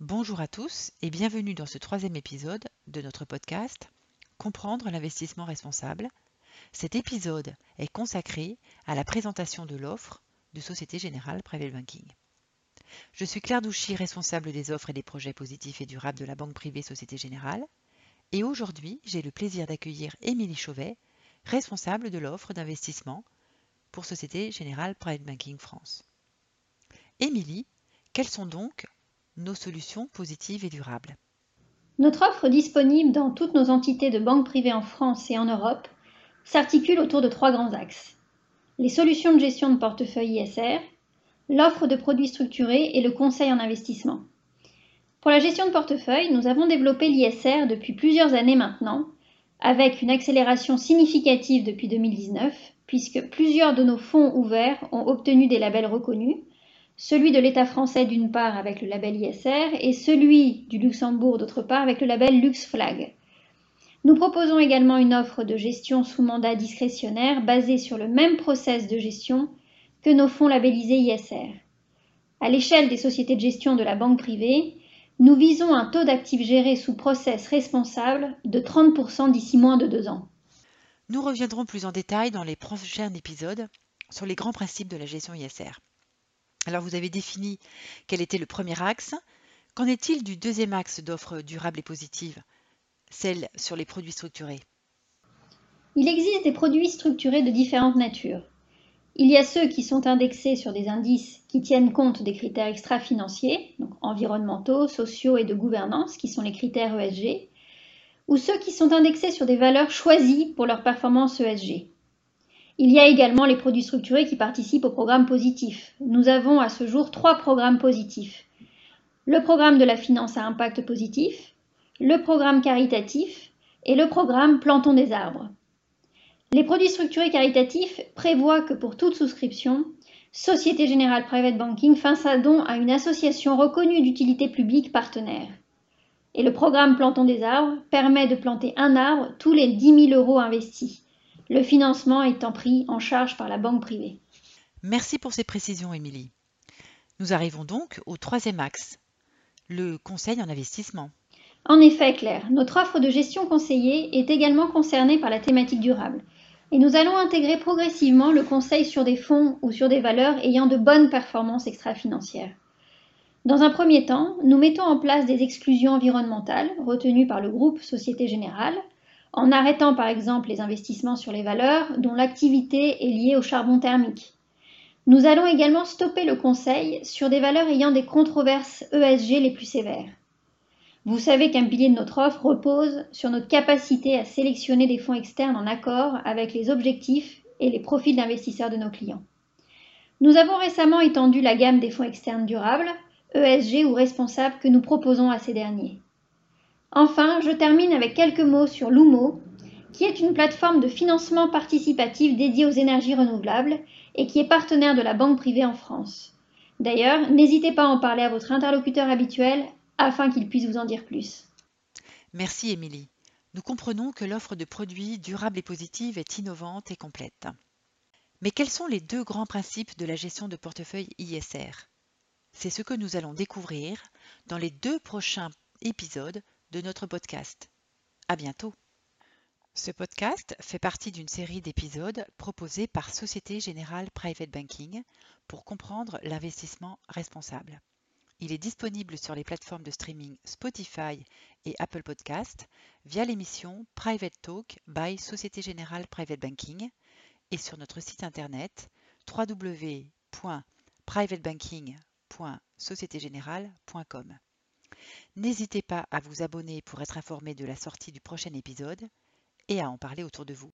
Bonjour à tous et bienvenue dans ce troisième épisode de notre podcast Comprendre l'investissement responsable. Cet épisode est consacré à la présentation de l'offre de Société Générale Private Banking. Je suis Claire Douchy, responsable des offres et des projets positifs et durables de la banque privée Société Générale. Et aujourd'hui, j'ai le plaisir d'accueillir Émilie Chauvet, responsable de l'offre d'investissement pour Société Générale Private Banking France. Émilie, quelles sont donc nos solutions positives et durables Notre offre disponible dans toutes nos entités de banque privée en France et en Europe s'articule autour de trois grands axes. Les solutions de gestion de portefeuille ISR, l'offre de produits structurés et le conseil en investissement. Pour la gestion de portefeuille, nous avons développé l'ISR depuis plusieurs années maintenant, avec une accélération significative depuis 2019, puisque plusieurs de nos fonds ouverts ont obtenu des labels reconnus, celui de l'État français d'une part avec le label ISR et celui du Luxembourg d'autre part avec le label LuxFlag. Nous proposons également une offre de gestion sous mandat discrétionnaire basée sur le même process de gestion que nos fonds labellisés ISR. À l'échelle des sociétés de gestion de la banque privée, nous visons un taux d'actifs gérés sous process responsable de 30% d'ici moins de deux ans. Nous reviendrons plus en détail dans les prochains épisodes sur les grands principes de la gestion ISR. Alors vous avez défini quel était le premier axe. Qu'en est-il du deuxième axe d'offres durables et positives, celle sur les produits structurés Il existe des produits structurés de différentes natures. Il y a ceux qui sont indexés sur des indices qui tiennent compte des critères extra-financiers, donc environnementaux, sociaux et de gouvernance, qui sont les critères ESG, ou ceux qui sont indexés sur des valeurs choisies pour leur performance ESG. Il y a également les produits structurés qui participent au programme positif. Nous avons à ce jour trois programmes positifs. Le programme de la finance à impact positif, le programme caritatif et le programme Plantons des arbres. Les produits structurés caritatifs prévoient que pour toute souscription, Société Générale Private Banking fasse un don à une association reconnue d'utilité publique partenaire. Et le programme Plantons des arbres permet de planter un arbre tous les 10 000 euros investis le financement étant pris en charge par la banque privée. Merci pour ces précisions, Émilie. Nous arrivons donc au troisième axe, le conseil en investissement. En effet, Claire, notre offre de gestion conseillée est également concernée par la thématique durable. Et nous allons intégrer progressivement le conseil sur des fonds ou sur des valeurs ayant de bonnes performances extra-financières. Dans un premier temps, nous mettons en place des exclusions environnementales retenues par le groupe Société Générale, en arrêtant par exemple les investissements sur les valeurs dont l'activité est liée au charbon thermique. Nous allons également stopper le conseil sur des valeurs ayant des controverses ESG les plus sévères. Vous savez qu'un pilier de notre offre repose sur notre capacité à sélectionner des fonds externes en accord avec les objectifs et les profils d'investisseurs de nos clients. Nous avons récemment étendu la gamme des fonds externes durables, ESG ou responsables que nous proposons à ces derniers. Enfin, je termine avec quelques mots sur Lumo, qui est une plateforme de financement participatif dédiée aux énergies renouvelables et qui est partenaire de la banque privée en France. D'ailleurs, n'hésitez pas à en parler à votre interlocuteur habituel afin qu'il puisse vous en dire plus. Merci Émilie. Nous comprenons que l'offre de produits durables et positive est innovante et complète. Mais quels sont les deux grands principes de la gestion de portefeuille ISR C'est ce que nous allons découvrir dans les deux prochains épisodes de notre podcast. À bientôt. Ce podcast fait partie d'une série d'épisodes proposés par Société Générale Private Banking pour comprendre l'investissement responsable. Il est disponible sur les plateformes de streaming Spotify et Apple Podcast via l'émission Private Talk by Société Générale Private Banking et sur notre site internet www.privatebanking.sociétégénérale.com. N'hésitez pas à vous abonner pour être informé de la sortie du prochain épisode et à en parler autour de vous.